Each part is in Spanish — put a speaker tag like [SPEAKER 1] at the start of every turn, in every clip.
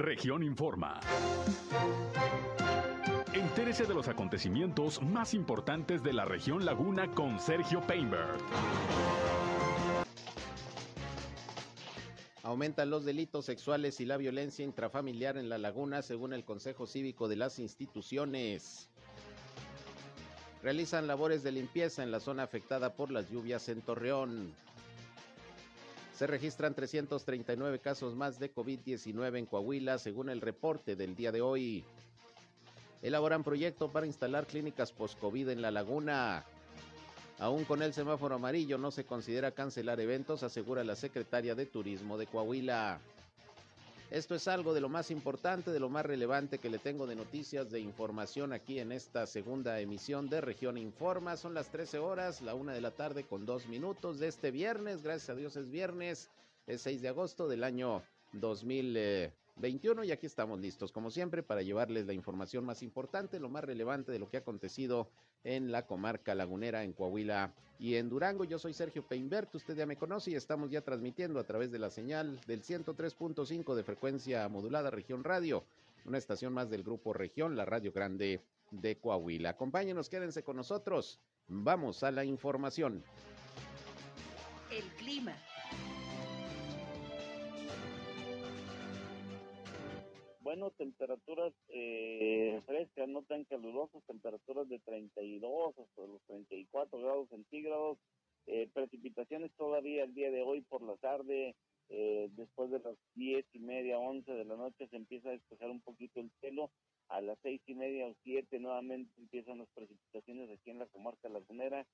[SPEAKER 1] Región Informa. Entérese de los acontecimientos más importantes de la región Laguna con Sergio Painberg.
[SPEAKER 2] Aumentan los delitos sexuales y la violencia intrafamiliar en la laguna, según el Consejo Cívico de las instituciones. Realizan labores de limpieza en la zona afectada por las lluvias en Torreón. Se registran 339 casos más de COVID-19 en Coahuila, según el reporte del día de hoy. Elaboran proyecto para instalar clínicas post-COVID en la laguna. Aún con el semáforo amarillo no se considera cancelar eventos, asegura la secretaria de Turismo de Coahuila. Esto es algo de lo más importante, de lo más relevante que le tengo de noticias, de información aquí en esta segunda emisión de Región Informa. Son las 13 horas, la una de la tarde con dos minutos de este viernes. Gracias a Dios es viernes, es 6 de agosto del año 2020. 21 y aquí estamos listos, como siempre, para llevarles la información más importante, lo más relevante de lo que ha acontecido en la comarca lagunera, en Coahuila y en Durango. Yo soy Sergio Peinbert, usted ya me conoce y estamos ya transmitiendo a través de la señal del 103.5 de frecuencia modulada Región Radio, una estación más del grupo Región, la Radio Grande de Coahuila. Acompáñenos, quédense con nosotros. Vamos a la información.
[SPEAKER 3] El clima.
[SPEAKER 4] Bueno, temperaturas eh, frescas, no tan calurosas, temperaturas de 32 hasta los 34 grados centígrados, eh, precipitaciones todavía el día de hoy por la tarde, eh, después de las 10 y media, 11 de la noche se empieza a despejar un poquito el cielo, a las seis y media o siete nuevamente empiezan las precipitaciones aquí en la comarca lagunera,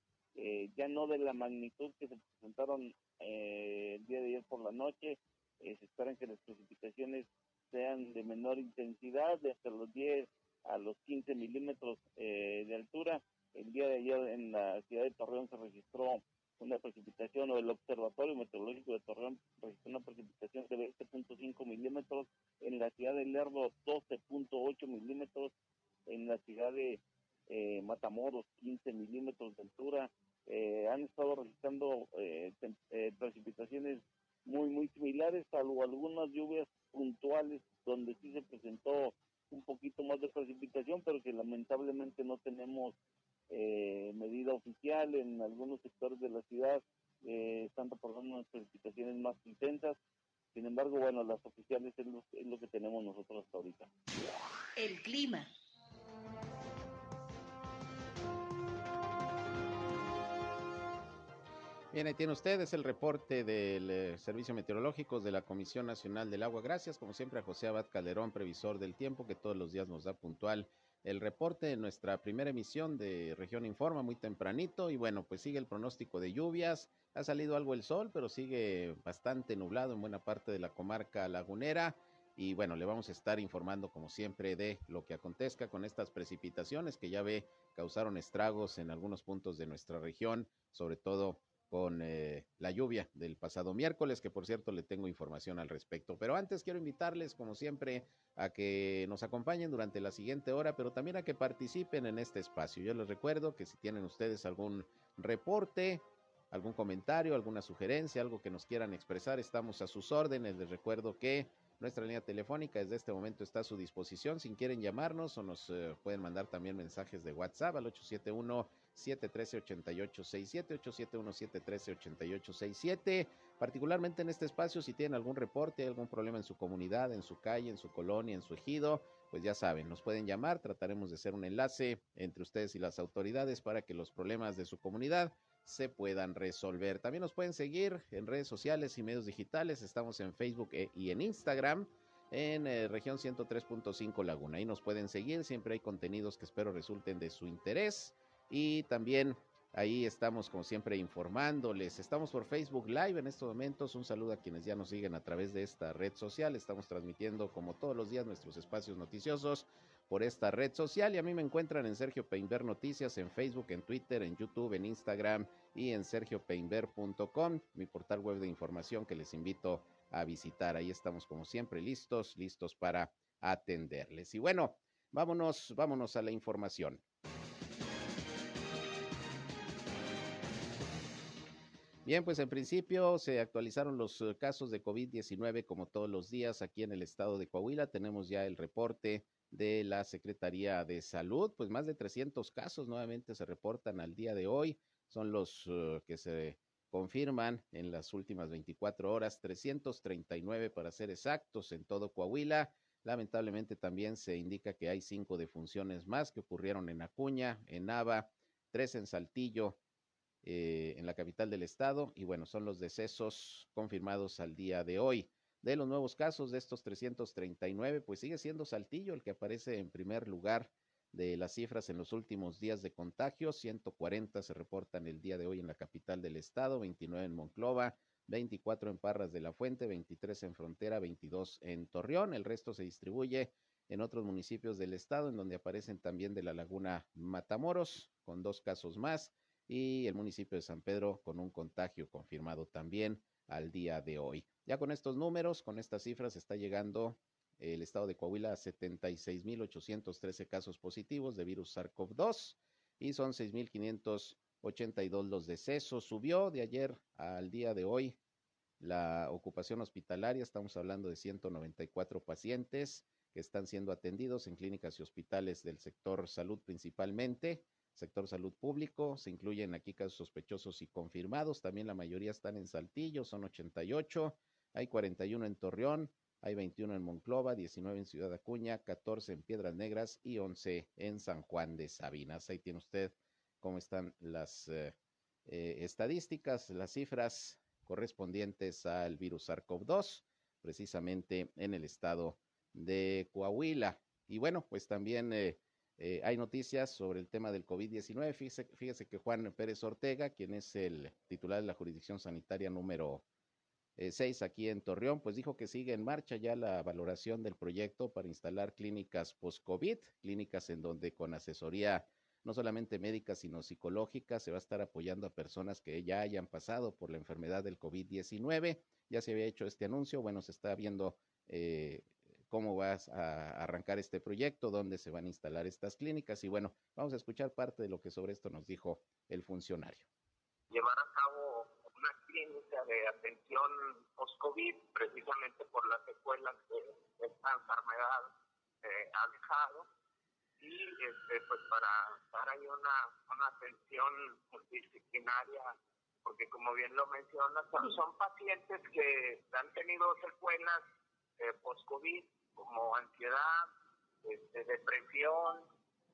[SPEAKER 4] ya no de la magnitud que se presentaron el día de ayer por la noche, se esperan que las precipitaciones sean de menor intensidad, de hasta los 10 a los 15 milímetros eh, de altura. El día de ayer en la ciudad de Torreón se registró una precipitación, o el Observatorio Meteorológico de Torreón registró una precipitación de 20.5 milímetros, en la ciudad de Lerdo 12.8 milímetros, en la ciudad de eh, Matamoros 15 milímetros de altura. Eh, han estado registrando precipitaciones muy, muy similares, salvo algunas lluvias puntuales donde sí se presentó un poquito más de precipitación, pero que lamentablemente no tenemos eh, medida oficial en algunos sectores de la ciudad, eh, están reportando unas precipitaciones más intensas. Sin embargo, bueno, las oficiales es lo, es lo que tenemos nosotros hasta ahorita.
[SPEAKER 3] El clima.
[SPEAKER 2] Bien, ahí tiene ustedes el reporte del eh, Servicio Meteorológico de la Comisión Nacional del Agua. Gracias, como siempre, a José Abad Calderón, previsor del tiempo, que todos los días nos da puntual el reporte de nuestra primera emisión de Región Informa, muy tempranito. Y bueno, pues sigue el pronóstico de lluvias. Ha salido algo el sol, pero sigue bastante nublado en buena parte de la comarca lagunera. Y bueno, le vamos a estar informando, como siempre, de lo que acontezca con estas precipitaciones que ya ve causaron estragos en algunos puntos de nuestra región, sobre todo con eh, la lluvia del pasado miércoles, que por cierto le tengo información al respecto. Pero antes quiero invitarles, como siempre, a que nos acompañen durante la siguiente hora, pero también a que participen en este espacio. Yo les recuerdo que si tienen ustedes algún reporte, algún comentario, alguna sugerencia, algo que nos quieran expresar, estamos a sus órdenes. Les recuerdo que nuestra línea telefónica desde este momento está a su disposición. Si quieren llamarnos o nos eh, pueden mandar también mensajes de WhatsApp al 871 713-8867, 871-713-8867. Particularmente en este espacio, si tienen algún reporte, algún problema en su comunidad, en su calle, en su colonia, en su ejido, pues ya saben, nos pueden llamar. Trataremos de hacer un enlace entre ustedes y las autoridades para que los problemas de su comunidad se puedan resolver. También nos pueden seguir en redes sociales y medios digitales. Estamos en Facebook e, y en Instagram en eh, región 103.5 Laguna. Ahí nos pueden seguir, siempre hay contenidos que espero resulten de su interés y también ahí estamos como siempre informándoles. Estamos por Facebook Live en estos momentos. Un saludo a quienes ya nos siguen a través de esta red social. Estamos transmitiendo como todos los días nuestros espacios noticiosos por esta red social y a mí me encuentran en Sergio Peinber Noticias en Facebook, en Twitter, en YouTube, en Instagram y en sergiopeinber.com, mi portal web de información que les invito a visitar. Ahí estamos como siempre listos, listos para atenderles. Y bueno, vámonos, vámonos a la información. Bien, pues en principio se actualizaron los eh, casos de COVID-19 como todos los días aquí en el estado de Coahuila. Tenemos ya el reporte de la Secretaría de Salud, pues más de 300 casos nuevamente se reportan al día de hoy. Son los uh, que se confirman en las últimas 24 horas, 339 para ser exactos en todo Coahuila. Lamentablemente también se indica que hay cinco defunciones más que ocurrieron en Acuña, en Nava, tres en Saltillo, eh, en la capital del estado. Y bueno, son los decesos confirmados al día de hoy. De los nuevos casos de estos 339, pues sigue siendo Saltillo el que aparece en primer lugar de las cifras en los últimos días de contagio. 140 se reportan el día de hoy en la capital del estado, 29 en Monclova, 24 en Parras de la Fuente, 23 en Frontera, 22 en Torreón. El resto se distribuye en otros municipios del estado, en donde aparecen también de la laguna Matamoros, con dos casos más y el municipio de San Pedro con un contagio confirmado también al día de hoy. Ya con estos números, con estas cifras, está llegando el estado de Coahuila a 76.813 casos positivos de virus SARS-CoV-2 y son 6.582 los decesos. Subió de ayer al día de hoy la ocupación hospitalaria, estamos hablando de 194 pacientes que están siendo atendidos en clínicas y hospitales del sector salud principalmente sector salud público. Se incluyen aquí casos sospechosos y confirmados. También la mayoría están en Saltillo, son 88. Hay 41 en Torreón, hay 21 en Monclova, 19 en Ciudad Acuña, 14 en Piedras Negras y 11 en San Juan de Sabinas. Ahí tiene usted cómo están las eh, eh, estadísticas, las cifras correspondientes al virus SARS-CoV-2, precisamente en el estado de Coahuila. Y bueno, pues también eh, eh, hay noticias sobre el tema del COVID-19. Fíjese, que Juan Pérez Ortega, quien es el titular de la jurisdicción sanitaria número 6 eh, aquí en Torreón, pues dijo que sigue en marcha ya la valoración del proyecto para instalar clínicas post-COVID, clínicas en donde con asesoría no solamente médica, sino psicológica, se va a estar apoyando a personas que ya hayan pasado por la enfermedad del COVID-19. Ya se había hecho este anuncio, bueno, se está viendo eh, cómo vas a arrancar este proyecto, dónde se van a instalar estas clínicas y bueno, vamos a escuchar parte de lo que sobre esto nos dijo el funcionario.
[SPEAKER 5] Llevar a cabo una clínica de atención post-COVID precisamente por las secuelas que esta enfermedad eh, ha dejado y este, pues para dar ahí una, una atención multidisciplinaria porque como bien lo mencionas, son pacientes que han tenido secuelas eh, post-COVID, como ansiedad, este, depresión,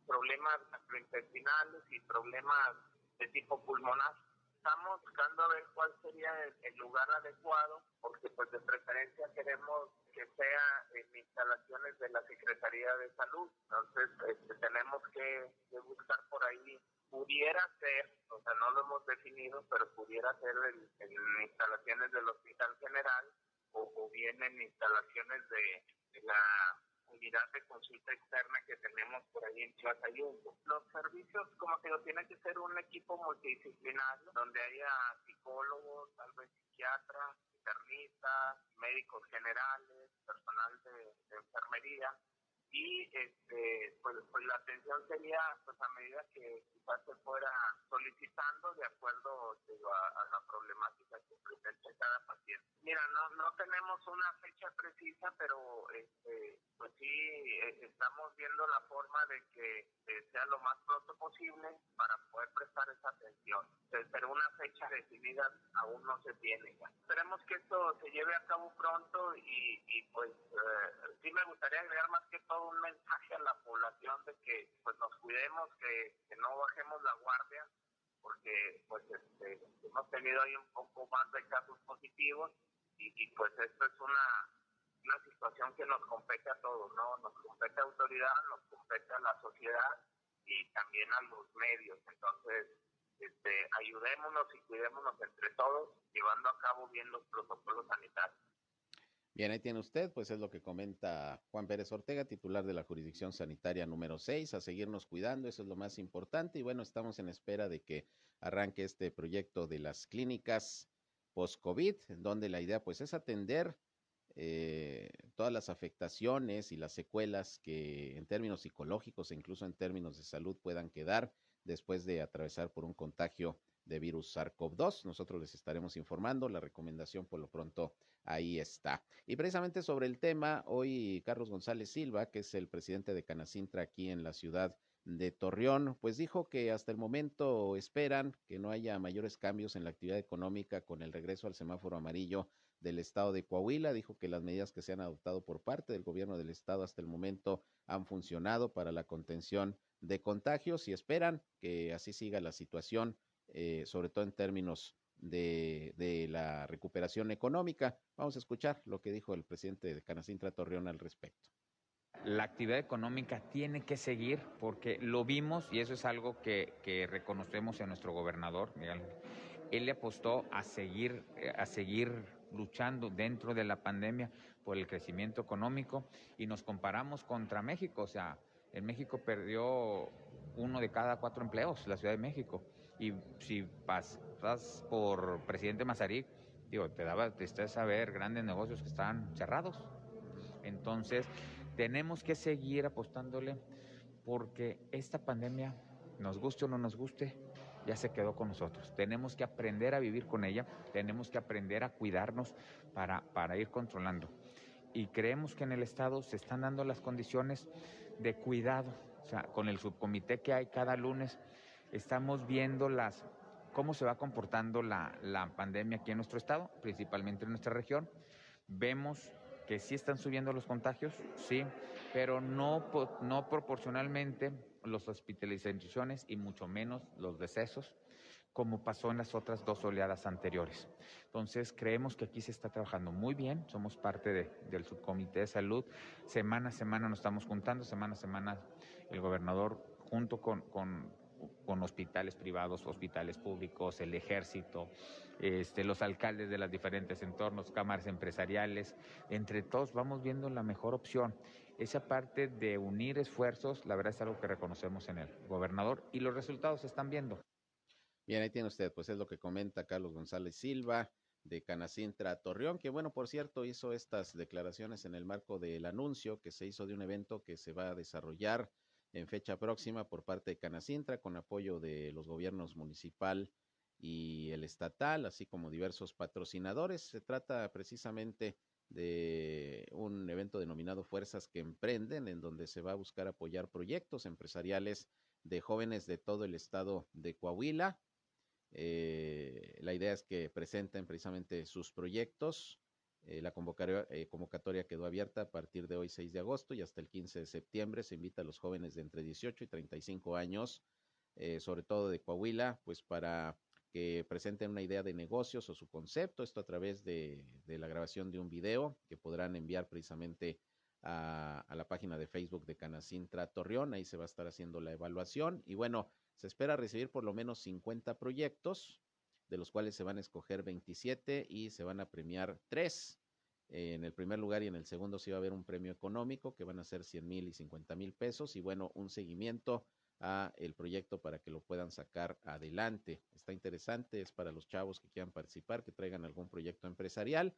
[SPEAKER 5] problemas gastrointestinales y problemas de tipo pulmonar. Estamos buscando a ver cuál sería el, lugar adecuado, porque pues de preferencia queremos que sea en instalaciones de la Secretaría de Salud. Entonces este, tenemos que, buscar por ahí. Pudiera ser, o sea, no lo hemos definido, pero pudiera ser en instalaciones del Hospital General o, bien en instalaciones de, la unidad de consulta externa que tenemos por ahí en Chlatayungo. Los servicios, como te digo, tiene que ser un equipo multidisciplinario donde haya psicólogos, tal vez psiquiatras, internistas, médicos generales, personal de, enfermería y este pues, pues la atención sería pues a medida que quizás se fuera solicitando de acuerdo a, la problemática que presenta cada paciente. Mira, no, no tenemos una fecha precisa, pero este, pues sí eh, estamos viendo la forma de que sea lo más pronto posible para poder prestar esa atención. Pero una fecha definida aún no se tiene. Esperemos que esto se lleve a cabo pronto y, y pues eh, sí me gustaría agregar más que todo un mensaje a la población de que pues nos cuidemos, que, que no bajemos la guardia, porque pues este, hemos tenido ahí un poco más de casos positivos y, pues esto es una, una situación que nos compete a todos, ¿no? Nos compete a autoridad, nos compete a la sociedad y también a los medios. Entonces, este, ayudémonos y cuidémonos entre todos, llevando a cabo bien los protocolos sanitarios.
[SPEAKER 2] Bien, ahí tiene usted, pues es lo que comenta Juan Pérez Ortega, titular de la jurisdicción sanitaria número 6, a seguirnos cuidando, eso es lo más importante. Y bueno, estamos en espera de que arranque este proyecto de las clínicas post-COVID, donde la idea pues es atender eh, todas las afectaciones y las secuelas que en términos psicológicos e incluso en términos de salud puedan quedar después de atravesar por un contagio de virus SARS-CoV-2. Nosotros les estaremos informando. La recomendación por lo pronto ahí está. Y precisamente sobre el tema, hoy Carlos González Silva, que es el presidente de Canacintra aquí en la ciudad de Torreón, pues dijo que hasta el momento esperan que no haya mayores cambios en la actividad económica con el regreso al semáforo amarillo del estado de Coahuila. Dijo que las medidas que se han adoptado por parte del gobierno del estado hasta el momento han funcionado para la contención de contagios y esperan que así siga la situación, eh, sobre todo en términos de, de, la recuperación económica. Vamos a escuchar lo que dijo el presidente de Canacintra Torreón al respecto.
[SPEAKER 6] La actividad económica tiene que seguir porque lo vimos y eso es algo que, que reconocemos en nuestro gobernador. Él le apostó a seguir, eh, a seguir luchando dentro de la pandemia por el crecimiento económico y nos comparamos contra México, o sea, en México perdió uno de cada cuatro empleos, la Ciudad de México. Y si pasas por presidente Mazarik, digo, te daba tristeza saber grandes negocios que están cerrados. Entonces, tenemos que seguir apostándole porque esta pandemia, nos guste o no nos guste, ya se quedó con nosotros. Tenemos que aprender a vivir con ella, tenemos que aprender a cuidarnos para, para ir controlando. Y creemos que en el Estado se están dando las condiciones de cuidado. O sea, con el subcomité que hay cada lunes, estamos viendo las, cómo se va comportando la, la pandemia aquí en nuestro Estado, principalmente en nuestra región. Vemos que sí están subiendo los contagios, sí, pero no, no proporcionalmente las hospitalizaciones y mucho menos los decesos, como pasó en las otras dos oleadas anteriores. Entonces, creemos que aquí se está trabajando muy bien, somos parte de, del subcomité de salud, semana a semana nos estamos juntando, semana a semana el gobernador junto con, con hospitales privados, hospitales públicos, el ejército, este, los alcaldes de los diferentes entornos, cámaras empresariales, entre todos vamos viendo la mejor opción. Esa parte de unir esfuerzos, la verdad es algo que reconocemos en el gobernador y los resultados se están viendo.
[SPEAKER 2] Bien, ahí tiene usted, pues es lo que comenta Carlos González Silva de Canacintra Torreón, que bueno, por cierto, hizo estas declaraciones en el marco del anuncio que se hizo de un evento que se va a desarrollar en fecha próxima por parte de Canacintra con apoyo de los gobiernos municipal y el estatal, así como diversos patrocinadores. Se trata precisamente de un evento denominado Fuerzas que Emprenden, en donde se va a buscar apoyar proyectos empresariales de jóvenes de todo el estado de Coahuila. Eh, la idea es que presenten precisamente sus proyectos. Eh, la convocatoria, eh, convocatoria quedó abierta a partir de hoy 6 de agosto y hasta el 15 de septiembre. Se invita a los jóvenes de entre 18 y 35 años, eh, sobre todo de Coahuila, pues para que presenten una idea de negocios o su concepto, esto a través de, la grabación de un video que podrán enviar precisamente a, a, la página de Facebook de Canacintra Torreón, ahí se va a estar haciendo la evaluación y bueno, se espera recibir por lo menos 50 proyectos, de los cuales se van a escoger 27 y se van a premiar tres. En el primer lugar y en el segundo sí va a haber un premio económico que van a ser 100 mil y 50 mil pesos y bueno, un seguimiento a el proyecto para que lo puedan sacar adelante. Está interesante, es para los chavos que quieran participar, que traigan algún proyecto empresarial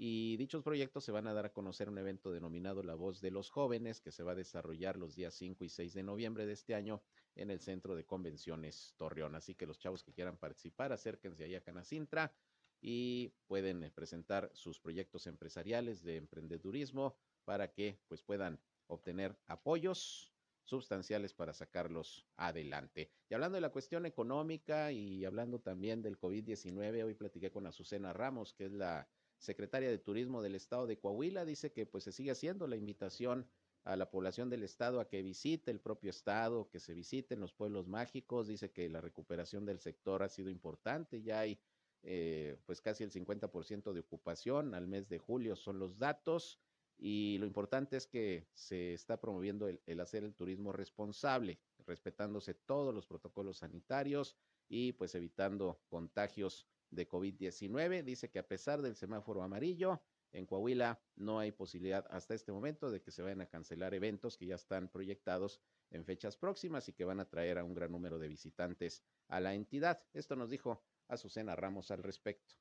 [SPEAKER 2] y dichos proyectos se van a dar a conocer un evento denominado La Voz de los Jóvenes que se va a desarrollar los días 5 y 6 de noviembre de este año en el Centro de Convenciones Torreón. Así que los chavos que quieran participar, acérquense ahí a Canacintra y pueden eh, presentar sus proyectos empresariales de emprendedurismo para que pues puedan obtener apoyos sustanciales para sacarlos adelante. Y hablando de la cuestión económica y hablando también del COVID-19, hoy platiqué con Azucena Ramos, que es la secretaria de Turismo del Estado de Coahuila, dice que pues se sigue haciendo la invitación a la población del estado a que visite el propio estado, que se visiten los pueblos mágicos, dice que la recuperación del sector ha sido importante, ya hay eh, pues casi el 50% de ocupación al mes de julio son los datos y lo importante es que se está promoviendo el, hacer el turismo responsable, respetándose todos los protocolos sanitarios y pues evitando contagios de COVID-19. Dice que a pesar del semáforo amarillo, en Coahuila no hay posibilidad hasta este momento de que se vayan a cancelar eventos que ya están proyectados en fechas próximas y que van a traer a un gran número de visitantes a la entidad. Esto nos dijo Azucena Ramos al respecto.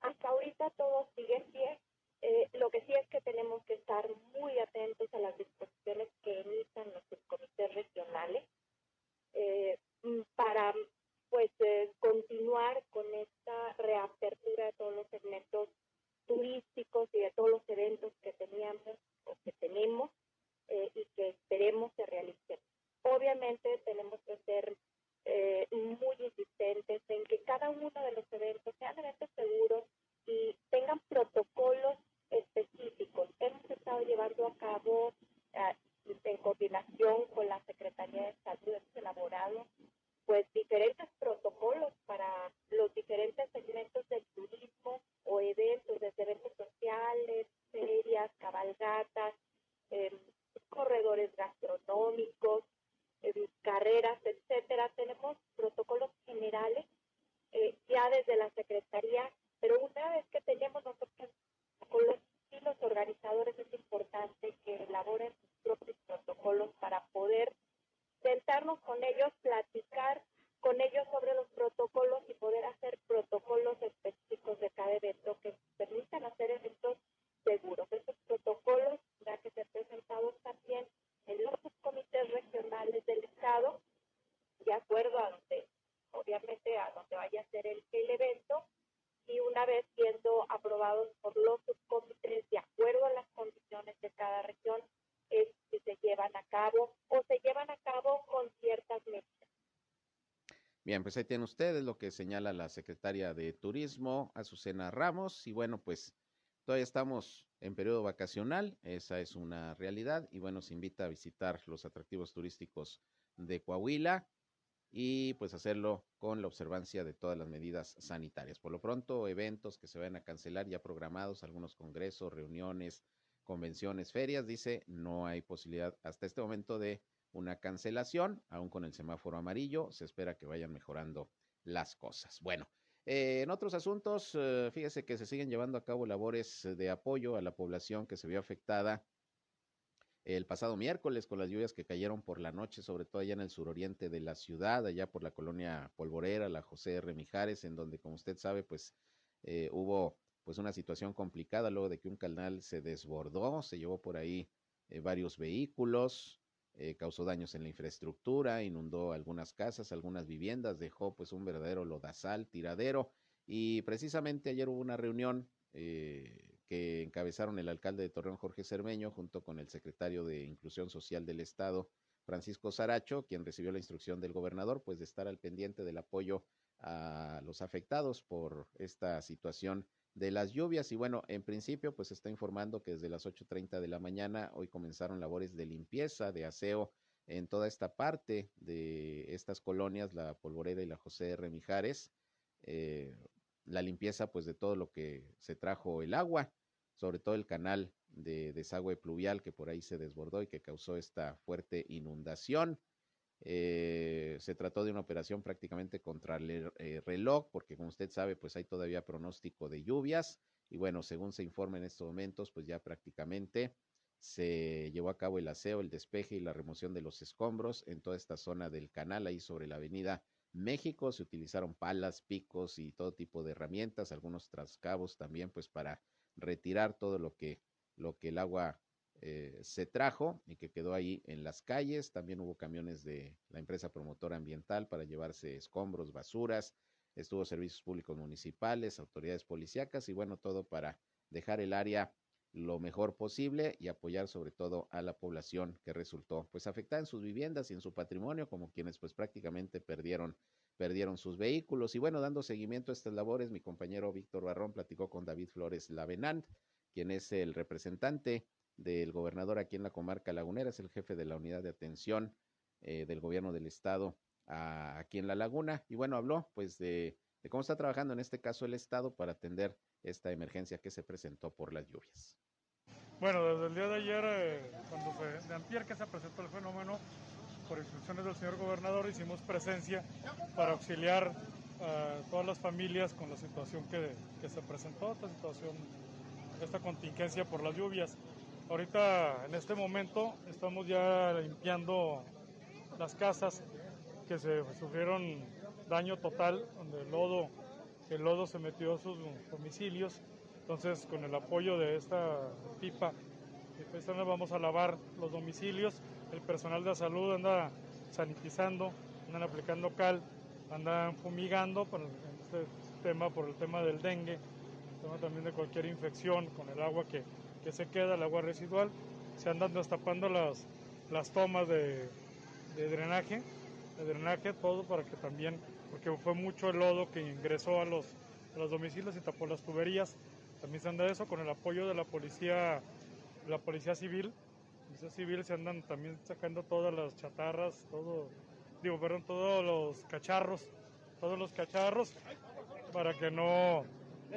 [SPEAKER 7] Hasta ahorita todo sigue en pie. Eh, lo que sí es que tenemos que estar muy atentos a las disposiciones que emitan nuestros comités regionales eh, mm, para pues eh, continuar con esta reapertura de todos los segmentos turísticos y de todos los eventos que teníamos o que tenemos eh, y que esperemos se realicen. Obviamente tenemos que ser eh, muy insistentes en que cada uno de los eventos sean eventos seguros y tengan protocolos específicos. Hemos estado llevando a cabo eh, en coordinación con la Secretaría de Salud, hemos elaborado pues diferentes protocolos para los diferentes segmentos del turismo o eventos, desde eventos sociales, ferias, cabalgatas, eh, corredores gastronómicos, eh, carreras, etcétera. Tenemos protocolos generales eh, ya desde la Secretaría, pero una vez que tenemos nosotros con los, y los organizadores es importante que elaboren sus propios protocolos para poder sentarnos con ellos, platicar con ellos sobre los protocolos y poder hacer protocolos específicos de cada evento que permitan hacer eventos seguros. Estos protocolos ya que ser presentados también en los comités regionales del Estado, de acuerdo a donde, obviamente, a donde vaya a ser el, el evento, y una vez siendo aprobados por los subcomités de acuerdo a las condiciones de cada región, es que se llevan a cabo o se llevan a cabo con ciertas medidas.
[SPEAKER 2] Bien, pues ahí tienen ustedes lo que señala la secretaria de Turismo, Azucena Ramos, y bueno, pues todavía estamos en periodo vacacional, esa es una realidad, y bueno, se invita a visitar los atractivos turísticos de Coahuila y pues hacerlo con la observancia de todas las medidas sanitarias. Por lo pronto, eventos que se van a cancelar ya programados, algunos congresos, reuniones, convenciones, ferias, dice, no hay posibilidad hasta este momento de una cancelación, aún con el semáforo amarillo, se espera que vayan mejorando las cosas. Bueno, eh, en otros asuntos, eh, fíjese que se siguen llevando a cabo labores de apoyo a la población que se vio afectada el pasado miércoles con las lluvias que cayeron por la noche, sobre todo allá en el suroriente de la ciudad, allá por la colonia Polvorera, la José R. Mijares, en donde, como usted sabe, pues eh, hubo pues una situación complicada luego de que un canal se desbordó, se llevó por ahí eh, varios vehículos, eh, causó daños en la infraestructura, inundó algunas casas, algunas viviendas, dejó pues un verdadero lodazal, tiradero, y precisamente ayer hubo una reunión eh, que encabezaron el alcalde de Torreón, Jorge Cermeño, junto con el secretario de Inclusión Social del Estado, Francisco Saracho, quien recibió la instrucción del gobernador, pues de estar al pendiente del apoyo a los afectados por esta situación de las lluvias. Y bueno, en principio, pues está informando que desde las 8.30 de la mañana hoy comenzaron labores de limpieza, de aseo en toda esta parte de estas colonias, la Polvorera y la José R. Mijares. Eh, la limpieza pues de todo lo que se trajo el agua, sobre todo el canal de desagüe pluvial que por ahí se desbordó y que causó esta fuerte inundación. Eh, se trató de una operación prácticamente contra el eh, reloj, porque como usted sabe, pues hay todavía pronóstico de lluvias. Y bueno, según se informa en estos momentos, pues ya prácticamente se llevó a cabo el aseo, el despeje y la remoción de los escombros en toda esta zona del canal, ahí sobre la avenida México. Se utilizaron palas, picos y todo tipo de herramientas, algunos trascabos también, pues para retirar todo lo que, lo que el agua eh, se trajo y que quedó ahí en las calles. También hubo camiones de la empresa promotora ambiental para llevarse escombros, basuras. Estuvo servicios públicos municipales, autoridades policíacas y bueno, todo para dejar el área lo mejor posible y apoyar sobre todo a la población que resultó pues afectada en sus viviendas y en su patrimonio, como quienes pues prácticamente perdieron perdieron sus vehículos. Y bueno, dando seguimiento a estas labores, mi compañero Víctor Barrón platicó con David Flores Lavenant, quien es el representante del gobernador aquí en la comarca lagunera, es el jefe de la unidad de atención eh, del gobierno del estado a, aquí en la laguna. Y bueno, habló pues de, cómo está trabajando en este caso el estado para atender esta emergencia que se presentó por las lluvias.
[SPEAKER 8] Bueno, desde el día de ayer, eh, cuando se, de antier que se presentó el fenómeno, por instrucciones del señor gobernador hicimos presencia para auxiliar a todas las familias con la situación que, que se presentó, esta situación, esta contingencia por las lluvias. Ahorita, en este momento, estamos ya limpiando las casas que se sufrieron daño total, donde el lodo, el lodo se metió a sus domicilios. Entonces, con el apoyo de esta pipa, vamos a lavar los domicilios. El personal de salud anda sanitizando, andan aplicando cal, andan fumigando por este el tema del dengue, tema también de cualquier infección con el agua que, que se queda, el agua residual. Se andan destapando las, las tomas de, drenaje, de drenaje, todo para que también, porque fue mucho el lodo que ingresó a los, los domicilios y tapó las tuberías. También se anda eso con el apoyo de la policía, la policía civil. Policía civil se andan también sacando todas las chatarras, todo, digo, perdón, todos los cacharros, todos los cacharros para que no,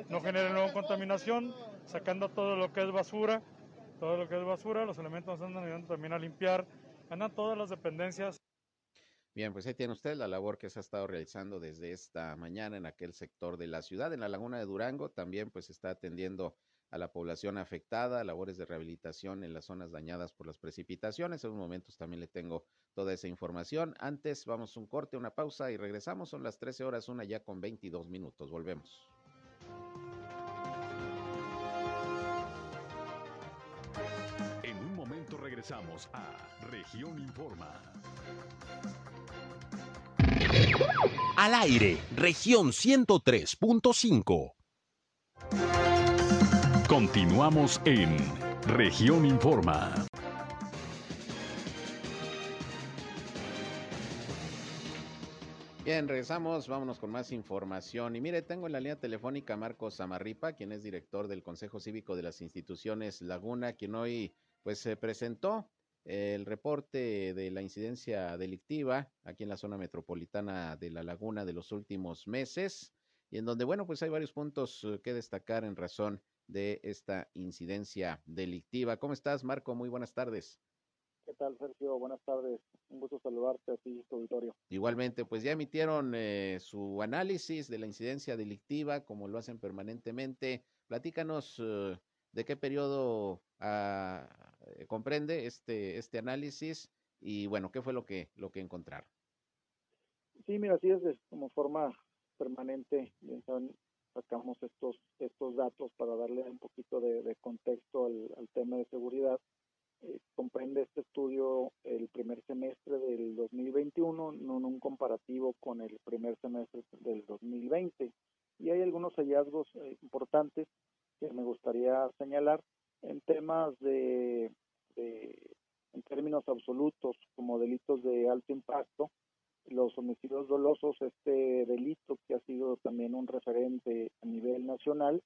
[SPEAKER 8] no genere nueva contaminación, sacando todo lo que es basura, todo lo que es basura, los elementos andan ayudando también a limpiar, andan todas las dependencias.
[SPEAKER 2] Bien, pues ahí tiene usted la labor que se ha estado realizando desde esta mañana en aquel sector de la ciudad, en la laguna de Durango, también pues está atendiendo a la población afectada, labores de rehabilitación en las zonas dañadas por las precipitaciones. En unos momentos también le tengo toda esa información. Antes vamos un corte, una pausa y regresamos. Son las 13 horas, una ya con 22 minutos. Volvemos.
[SPEAKER 1] En un momento regresamos a Región Informa.
[SPEAKER 9] Al aire, región 103.5.
[SPEAKER 1] Continuamos en región Informa.
[SPEAKER 2] Bien, regresamos, vámonos con más información. Y mire, tengo en la línea telefónica a Marcos Samarripa, quien es director del Consejo Cívico de las Instituciones Laguna, quien hoy pues se presentó el reporte de la incidencia delictiva aquí en la zona metropolitana de La Laguna de los últimos meses, y en donde, bueno, pues hay varios puntos eh, que destacar en razón de esta incidencia delictiva. ¿Cómo estás, Marco? Muy buenas tardes.
[SPEAKER 10] ¿Qué tal, Sergio? Buenas tardes. Un gusto saludarte a ti y tu auditorio.
[SPEAKER 2] Igualmente, pues ya emitieron eh, su análisis de la incidencia delictiva, como lo hacen permanentemente. Platícanos eh, de qué periodo ah, eh, comprende este, este análisis y, bueno, qué fue lo que, lo que encontraron.
[SPEAKER 10] Sí, mira, así es, como forma permanente, bien sacamos estos, estos datos para darle un poquito de, contexto al tema de seguridad eh, comprende este estudio el primer semestre del 2021, no en un comparativo con el primer semestre del 2020. Y hay algunos hallazgos eh, importantes que me gustaría señalar en temas de, en términos absolutos, como delitos de alto impacto, los homicidios dolosos, este delito que ha sido también un referente a nivel nacional,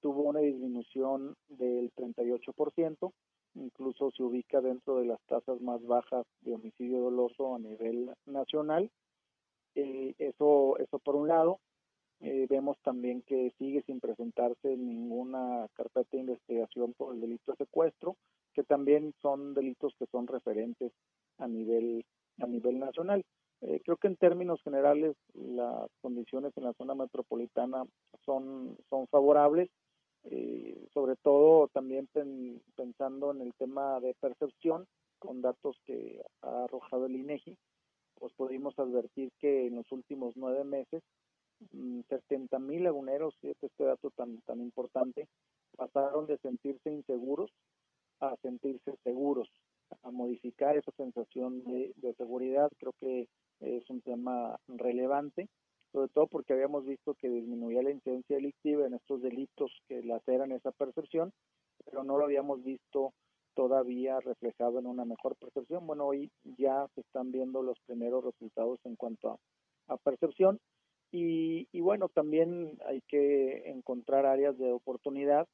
[SPEAKER 10] tuvo una disminución del 38%, incluso se ubica dentro de las tasas más bajas de homicidio doloso a nivel nacional. Eh, eso, eso por un lado. Eh, vemos también que sigue sin presentarse ninguna carpeta de investigación por el delito de secuestro, que también son delitos que son referentes a nivel, a nivel nacional. Eh, creo que en términos generales las condiciones en la zona metropolitana son, son favorables. Eh, sobre todo también pensando en el tema de percepción, con datos que ha arrojado el INEGI, pues pudimos advertir que en los últimos nueve meses 70 mm, mil laguneros, este, este dato tan, tan importante, pasaron de sentirse inseguros a sentirse seguros, a modificar esa sensación de, de seguridad. Creo que es un tema relevante sobre todo porque habíamos visto que disminuía la incidencia delictiva en estos delitos que laceran esa percepción, pero no lo habíamos visto todavía reflejado en una mejor percepción. Bueno, hoy ya se están viendo los primeros resultados en cuanto a, percepción y, bueno, también hay que encontrar áreas de oportunidad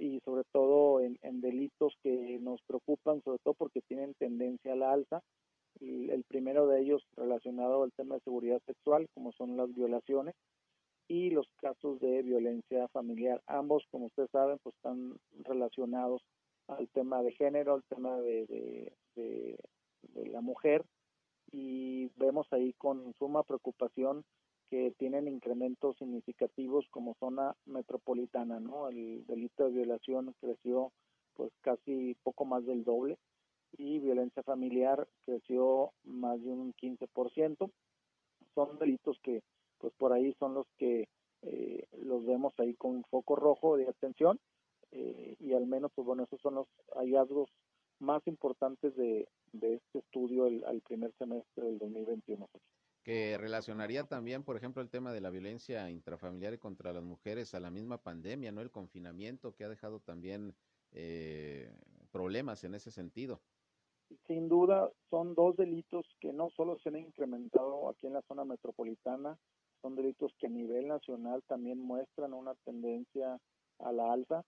[SPEAKER 10] y sobre todo en, delitos que nos preocupan, sobre todo porque tienen tendencia a la alza el primero de ellos relacionado al tema de seguridad sexual, como son las violaciones, y los casos de violencia familiar. Ambos, como ustedes saben, pues están relacionados al tema de género, al tema de, de, la mujer, y vemos ahí con suma preocupación que tienen incrementos significativos como zona metropolitana, ¿no? El delito de violación creció pues casi poco más del doble y violencia familiar creció más de un 15%. Son delitos que, pues por ahí son los que eh, los vemos ahí con foco rojo de atención eh, y al menos, pues bueno, esos son los hallazgos más importantes de, este estudio al primer semestre del 2021
[SPEAKER 2] que relacionaría también, por ejemplo, el tema de la violencia intrafamiliar y contra las mujeres a la misma pandemia, ¿no? El confinamiento que ha dejado también eh, problemas en ese sentido.
[SPEAKER 10] Sin duda son dos delitos que no solo se han incrementado aquí en la zona metropolitana, son delitos que a nivel nacional también muestran una tendencia a la alta.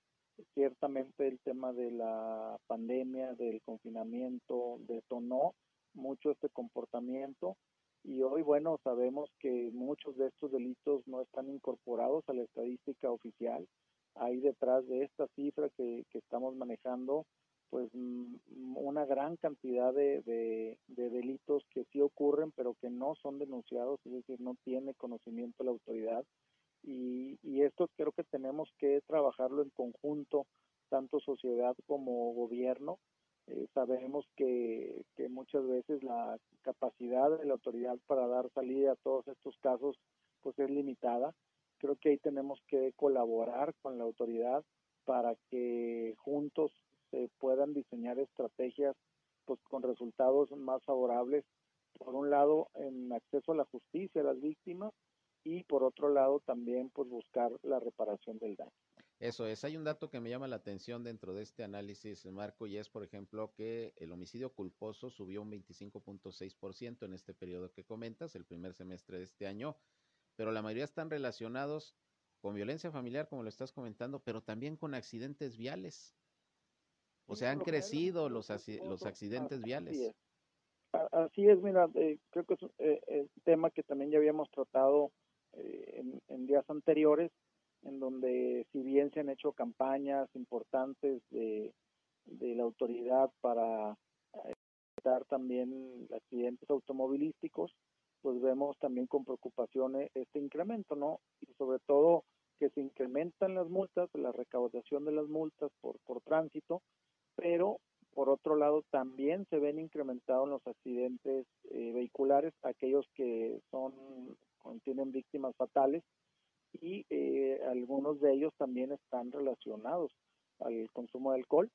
[SPEAKER 10] Ciertamente el tema de la pandemia, del confinamiento, detonó mucho este comportamiento y hoy, bueno, sabemos que muchos de estos delitos no están incorporados a la estadística oficial. Hay detrás de esta cifra que, que estamos manejando pues una gran cantidad de, de, delitos que sí ocurren pero que no son denunciados, es decir, no tiene conocimiento la autoridad y, y esto creo que tenemos que trabajarlo en conjunto, tanto sociedad como gobierno. Eh, sabemos que, que muchas veces la capacidad de la autoridad para dar salida a todos estos casos pues es limitada. Creo que ahí tenemos que colaborar con la autoridad para que juntos se puedan diseñar estrategias pues con resultados más favorables por un lado en acceso a la justicia a las víctimas y por otro lado también pues buscar la reparación del daño.
[SPEAKER 2] Eso es, hay un dato que me llama la atención dentro de este análisis, Marco, y es, por ejemplo, que el homicidio culposo subió un 25.6% en este periodo que comentas, el primer semestre de este año, pero la mayoría están relacionados con violencia familiar, como lo estás comentando, pero también con accidentes viales. O sea, han crecido los, los accidentes viales.
[SPEAKER 10] Así es, mira, eh, creo que es un eh, tema que también ya habíamos tratado eh, en, días anteriores, en donde si bien se han hecho campañas importantes de, de la autoridad para evitar también accidentes automovilísticos, pues vemos también con preocupación este incremento, ¿no? Y sobre todo que se incrementan las multas, la recaudación de las multas por, por tránsito, pero por otro lado también se ven incrementados los accidentes eh, vehiculares, aquellos que son contienen víctimas fatales y eh, algunos de ellos también están relacionados al consumo de alcohol.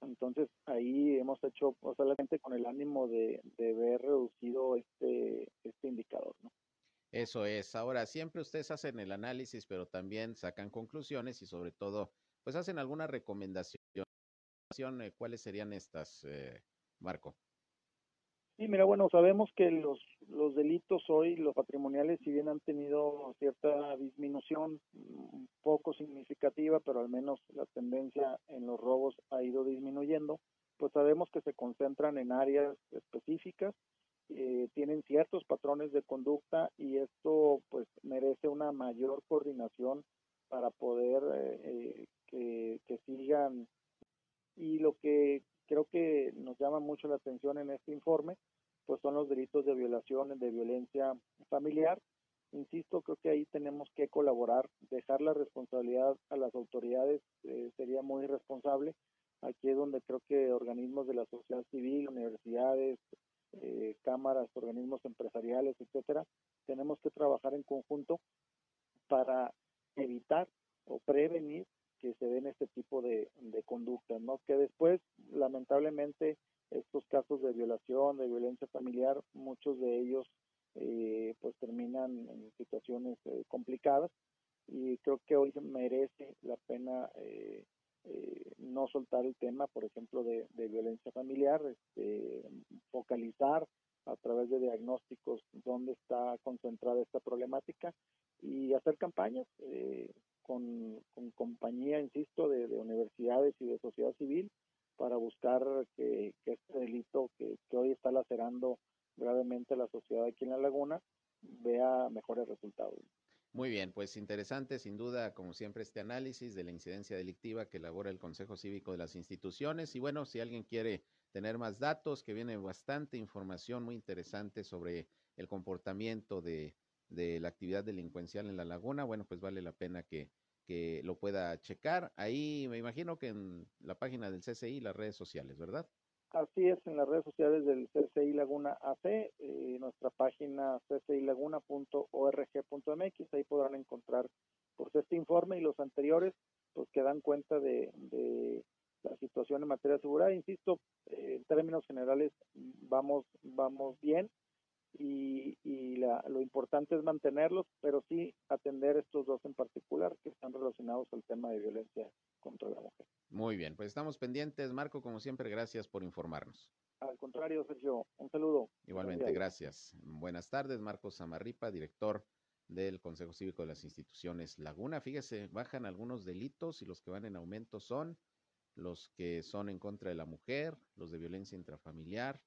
[SPEAKER 10] Entonces ahí hemos hecho solamente con el ánimo de, de ver reducido este, este indicador. ¿no?
[SPEAKER 2] Eso es. Ahora, siempre ustedes hacen el análisis, pero también sacan conclusiones y sobre todo, pues hacen alguna recomendación ¿cuáles serían estas, eh, Marco?
[SPEAKER 10] Sí, mira, bueno, sabemos que los, los delitos hoy, los patrimoniales, si bien han tenido cierta disminución, un poco significativa, pero al menos la tendencia en los robos ha ido disminuyendo, pues sabemos que se concentran en áreas específicas, eh, tienen ciertos patrones de conducta y esto pues merece una mayor coordinación para poder que, que sigan y lo que creo que nos llama mucho la atención en este informe, pues son los delitos de violación, de violencia familiar. Insisto, creo que ahí tenemos que colaborar, dejar la responsabilidad a las autoridades eh, sería muy irresponsable. Aquí es donde creo que organismos de la sociedad civil, universidades, eh, cámaras, organismos empresariales, etcétera, tenemos que trabajar en conjunto para evitar o prevenir que se den este tipo de, de conductas, ¿no? Que después, lamentablemente, estos casos de violación, de violencia familiar, muchos de ellos eh, pues terminan en situaciones eh, complicadas y creo que hoy merece la pena eh, no soltar el tema, por ejemplo, de, violencia familiar, este, focalizar a través de diagnósticos dónde está concentrada esta problemática y hacer campañas con, compañía, insisto, de, universidades y de sociedad civil para buscar que, este delito que, hoy está lacerando gravemente la sociedad aquí en la laguna vea mejores resultados.
[SPEAKER 2] Muy bien, pues interesante sin duda, como siempre, este análisis de la incidencia delictiva que elabora el Consejo Cívico de las instituciones. Y bueno, si alguien quiere tener más datos, que viene bastante información muy interesante sobre el comportamiento de, de la actividad delincuencial en la laguna, bueno, pues vale la pena que, que lo pueda checar. Ahí me imagino que en la página del CCI, las redes sociales, ¿verdad?
[SPEAKER 10] Así es, en las redes sociales del CCI Laguna AC, eh, nuestra página ccilaguna.org.mx, ahí podrán encontrar pues este informe y los anteriores, pues que dan cuenta de, de la situación en materia de seguridad. Insisto, eh, en términos generales vamos, vamos bien, y, y la, lo importante es mantenerlos, pero sí atender estos dos en particular que están relacionados al tema de violencia contra la mujer.
[SPEAKER 2] Muy bien, pues estamos pendientes. Marco, como siempre, gracias por informarnos.
[SPEAKER 10] Al contrario, Sergio, un saludo.
[SPEAKER 2] Igualmente, gracias. Buenas tardes, Marcos Samarripa, director del Consejo Cívico de las Instituciones Laguna. Fíjese, bajan algunos delitos y los que van en aumento son los que son en contra de la mujer, los de violencia intrafamiliar.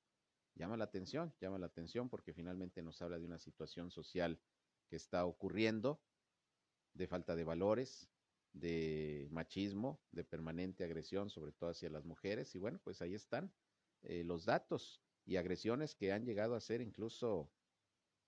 [SPEAKER 2] Llama la atención, llama la atención porque finalmente nos habla de una situación social que está ocurriendo, de falta de valores, de machismo, de permanente agresión, sobre todo hacia las mujeres. Y bueno, pues ahí están eh, los datos y agresiones que han llegado a ser incluso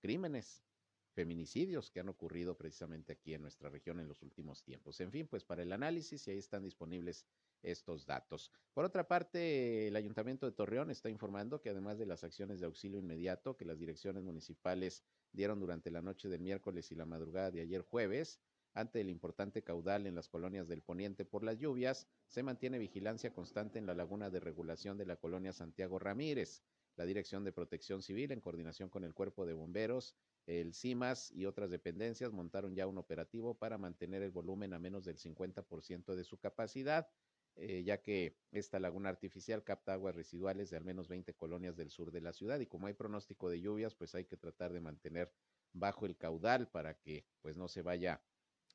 [SPEAKER 2] crímenes, feminicidios que han ocurrido precisamente aquí en nuestra región en los últimos tiempos. En fin, pues para el análisis y ahí están disponibles estos datos. Por otra parte, el Ayuntamiento de Torreón está informando que además de las acciones de auxilio inmediato que las direcciones municipales dieron durante la noche del miércoles y la madrugada de ayer jueves, ante el importante caudal en las colonias del poniente por las lluvias, se mantiene vigilancia constante en la laguna de regulación de la colonia Santiago Ramírez. La Dirección de Protección Civil, en coordinación con el Cuerpo de Bomberos, el CIMAS y otras dependencias, montaron ya un operativo para mantener el volumen a menos del 50% de su capacidad, eh, ya que esta laguna artificial capta aguas residuales de al menos 20 colonias del sur de la ciudad y como hay pronóstico de lluvias, pues hay que tratar de mantener bajo el caudal para que pues no se vaya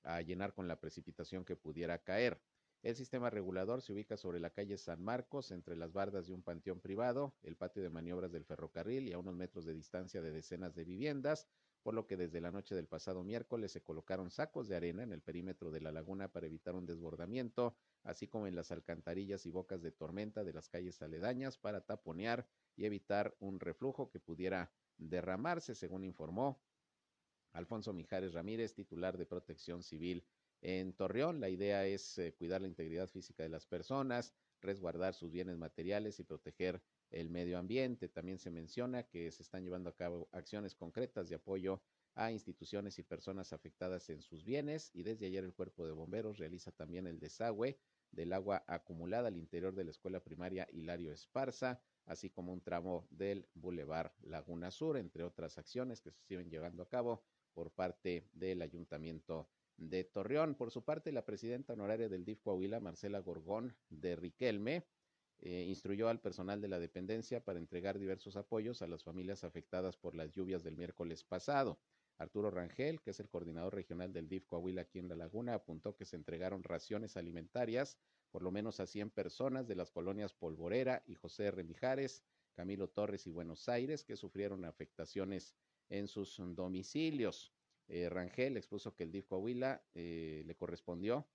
[SPEAKER 2] a llenar con la precipitación que pudiera caer. El sistema regulador se ubica sobre la calle San Marcos, entre las bardas de un panteón privado, el patio de maniobras del ferrocarril y a unos metros de distancia de decenas de viviendas, por lo que desde la noche del pasado miércoles se colocaron sacos de arena en el perímetro de la laguna para evitar un desbordamiento, así como en las alcantarillas y bocas de tormenta de las calles aledañas para taponear y evitar un reflujo que pudiera derramarse, según informó Alfonso Mijares Ramírez, titular de Protección Civil en Torreón. La idea es eh, cuidar la integridad física de las personas, resguardar sus bienes materiales y proteger el medio ambiente. También se menciona que se están llevando a cabo acciones concretas de apoyo a instituciones y personas afectadas en sus bienes y desde ayer el cuerpo de bomberos realiza también el desagüe del agua acumulada al interior de la escuela primaria Hilario Esparza, así como un tramo del Boulevard Laguna Sur, entre otras acciones que se siguen llevando a cabo por parte del Ayuntamiento de Torreón. Por su parte, la presidenta honoraria del DIF Coahuila, Marcela Gorgón de Riquelme, eh, instruyó al personal de la dependencia para entregar diversos apoyos a las familias afectadas por las lluvias del miércoles pasado. Arturo Rangel, que es el coordinador regional del DIF Coahuila aquí en La Laguna, apuntó que se entregaron raciones alimentarias por lo menos a 100 personas de las colonias Polvorera y José Remijares, Camilo Torres y Buenos Aires, que sufrieron afectaciones en sus domicilios. Eh, Rangel expuso que el DIF Coahuila eh, le correspondió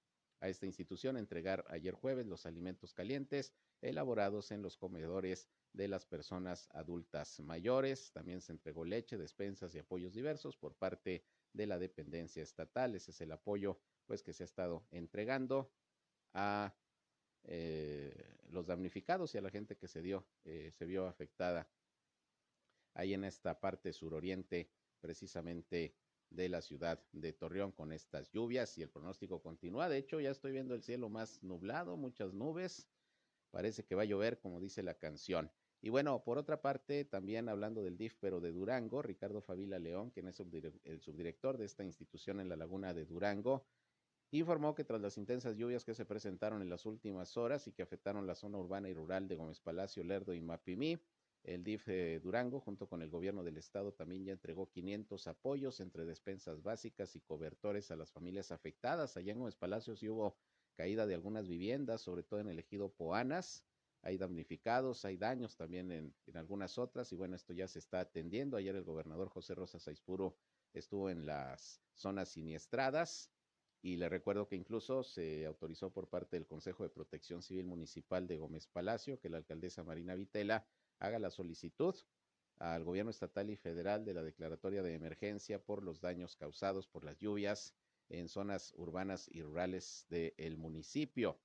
[SPEAKER 2] a esta institución entregar ayer jueves los alimentos calientes elaborados en los comedores de las personas adultas mayores. También se entregó leche, despensas y apoyos diversos por parte de la dependencia estatal. Ese es el apoyo pues que se ha estado entregando a eh, los damnificados y a la gente que se dio, se vio afectada ahí en esta parte suroriente precisamente de la ciudad de Torreón con estas lluvias y el pronóstico continúa. De hecho, ya estoy viendo el cielo más nublado, muchas nubes. Parece que va a llover, como dice la canción. Y bueno, por otra parte, también hablando del DIF, pero de Durango, Ricardo Favila León, quien es el subdirector de esta institución en la laguna de Durango, informó que tras las intensas lluvias que se presentaron en las últimas horas y que afectaron la zona urbana y rural de Gómez Palacio, Lerdo y Mapimí, el DIF Durango, junto con el gobierno del estado, también ya entregó 500 apoyos entre despensas básicas y cobertores a las familias afectadas. Allá en Gómez Palacios hubo caída de algunas viviendas, sobre todo en el ejido Poanas. Hay damnificados, hay daños también en, en algunas otras y bueno, esto ya se está atendiendo. Ayer el gobernador José Rosa Saispuro estuvo en las zonas siniestradas y le recuerdo que incluso se autorizó por parte del Consejo de Protección Civil Municipal de Gómez Palacio que la alcaldesa Marina Vitela haga la solicitud al gobierno estatal y federal de la declaratoria de emergencia por los daños causados por las lluvias en zonas urbanas y rurales del municipio.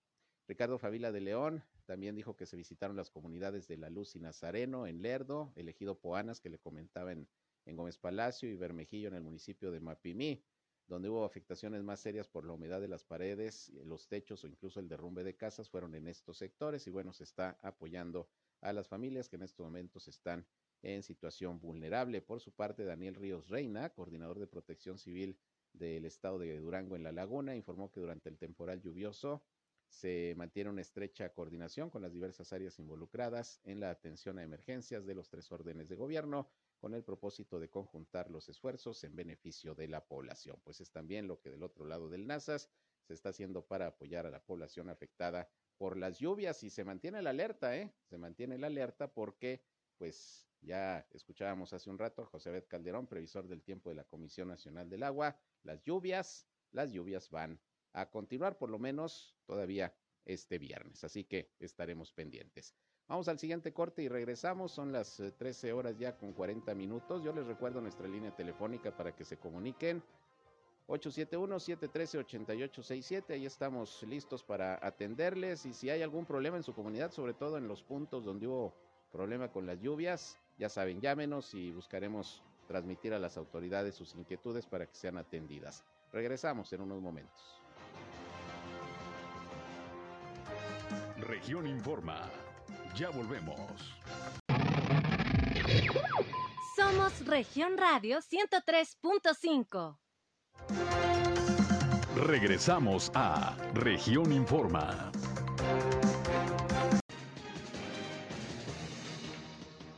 [SPEAKER 2] Ricardo Favila de León también dijo que se visitaron las comunidades de La Luz y Nazareno en Lerdo, elegido Poanas, que le comentaba en, en Gómez Palacio, y Bermejillo en el municipio de Mapimí, donde hubo afectaciones más serias por la humedad de las paredes, los techos o incluso el derrumbe de casas, fueron en estos sectores y bueno, se está apoyando a las familias que en estos momentos están en situación vulnerable. Por su parte, Daniel Ríos Reina, coordinador de protección civil del estado de Durango en La Laguna, informó que durante el temporal lluvioso se mantiene una estrecha coordinación con las diversas áreas involucradas en la atención a emergencias de los tres órdenes de gobierno con el propósito de conjuntar los esfuerzos en beneficio de la población. Pues es también lo que del otro lado del NASAS se está haciendo para apoyar a la población afectada por las lluvias y se mantiene la alerta, ¿eh? Se mantiene la alerta porque, pues, ya escuchábamos hace un rato a José Bet Calderón, previsor del tiempo de la Comisión Nacional del Agua, las lluvias, las lluvias van a continuar por lo menos todavía este viernes, así que estaremos pendientes. Vamos al siguiente corte y regresamos. Son las 13 eh, horas ya con 40 minutos. Yo les recuerdo nuestra línea telefónica para que se comuniquen. 871-713-8867. Ahí estamos listos para atenderles. Y si hay algún problema en su comunidad, sobre todo en los puntos donde hubo problema con las lluvias, ya saben, llámenos y buscaremos transmitir a las autoridades sus inquietudes para que sean atendidas. Regresamos en unos momentos.
[SPEAKER 1] Región Informa. Ya volvemos.
[SPEAKER 11] Somos Región Radio 103.5.
[SPEAKER 1] Regresamos a Región Informa.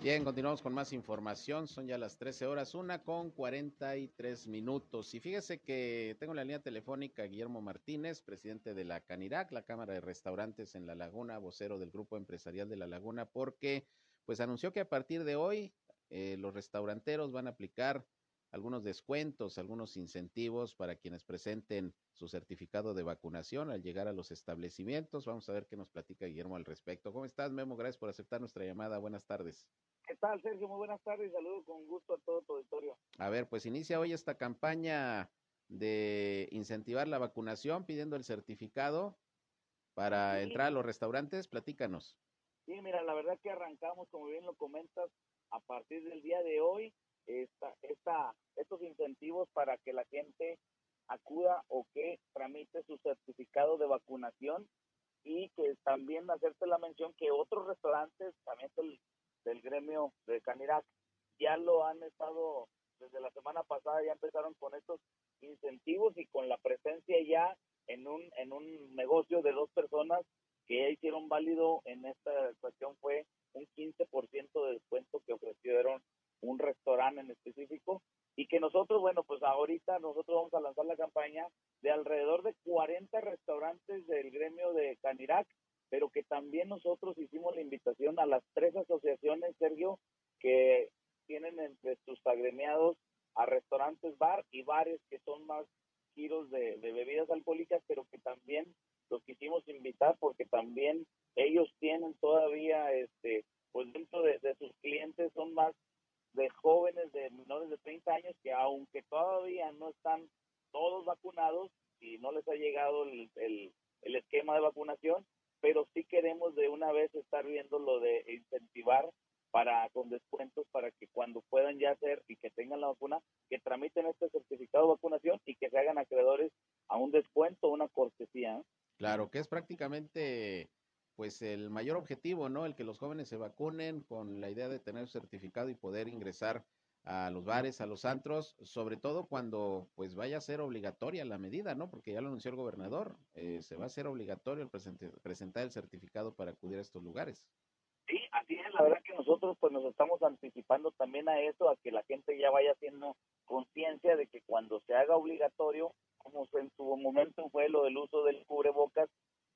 [SPEAKER 2] Bien, continuamos con más información. Son ya las 13 horas, una con 43 minutos. Y fíjese que tengo la línea telefónica Guillermo Martínez, presidente de la Canirac, la Cámara de Restaurantes en La Laguna, vocero del Grupo Empresarial de La Laguna, porque pues anunció que a partir de hoy eh, los restauranteros van a aplicar algunos descuentos, algunos incentivos para quienes presenten su certificado de vacunación al llegar a los establecimientos. Vamos a ver qué nos platica Guillermo al respecto. ¿Cómo estás, Memo? Gracias por aceptar nuestra llamada. Buenas tardes.
[SPEAKER 12] ¿Qué tal, Sergio? Muy buenas tardes. Saludos con gusto a todo tu auditorio.
[SPEAKER 2] A ver, pues inicia hoy esta campaña de incentivar la vacunación pidiendo el certificado para entrar a los restaurantes. Platícanos.
[SPEAKER 12] Sí, mira, la verdad que arrancamos, como bien lo comentas, a partir del día de hoy, esta, esta, estos incentivos para que la gente acuda o que tramite su certificado de vacunación y que también hacerte la mención que otros restaurantes, también del gremio de Canirac ya lo han estado desde la semana pasada ya empezaron con estos incentivos y con la presencia ya en un en un negocio de dos personas que ya hicieron válido en esta cuestión fue un 15% de descuento que ofrecieron un restaurante en específico y que nosotros, bueno, pues ahorita nosotros vamos a lanzar la campaña de alrededor de 40 restaurantes del gremio de Canirac pero que también nosotros hicimos la invitación a las tres asociaciones, Sergio, que tienen entre sus agremiados a restaurantes bar y bares que son más giros de, bebidas alcohólicas, pero que también los quisimos invitar porque también ellos tienen todavía, este, pues dentro de, sus clientes son más de jóvenes de menores de 30 años que aunque todavía no están todos vacunados y no les ha llegado el, el esquema de vacunación, pero sí queremos de una vez estar viendo lo de incentivar para con descuentos para que cuando puedan ya hacer y que tengan la vacuna, que tramiten este certificado de vacunación y que se hagan acreedores a un descuento, una cortesía.
[SPEAKER 2] Claro, que es prácticamente pues el mayor objetivo, ¿no? El que los jóvenes se vacunen con la idea de tener certificado y poder ingresar a los bares, a los antros, sobre todo cuando pues vaya a ser obligatoria la medida, ¿no? Porque ya lo anunció el gobernador, eh, se va a hacer obligatorio el presentar el certificado para acudir a estos lugares.
[SPEAKER 12] Sí, así es, la verdad que nosotros pues nos estamos anticipando también a eso, a que la gente ya vaya haciendo conciencia de que cuando se haga obligatorio, como en su momento fue lo del uso del cubrebocas,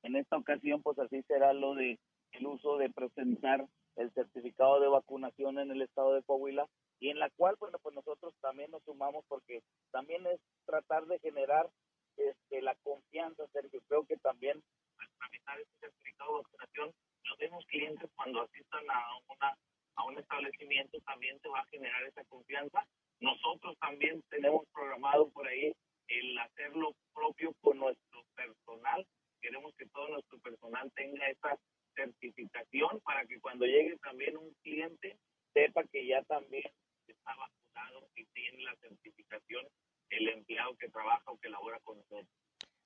[SPEAKER 12] en esta ocasión pues así será lo de el uso de presentar el certificado de vacunación en el estado de Coahuila y en la cual, bueno, pues nosotros también nos sumamos porque también es tratar de generar este, la confianza, Sergio. Creo que también al tramitar este certificado de vacunación, los mismos clientes cuando asistan a, una, a un establecimiento también se va a generar esa confianza. Nosotros también tenemos programado por ahí el hacerlo propio con nuestro personal. Queremos que todo nuestro personal tenga esa certificación para que cuando llegue también un cliente sepa que ya también está vacunado y tiene la certificación el empleado que trabaja o que labora con nosotros.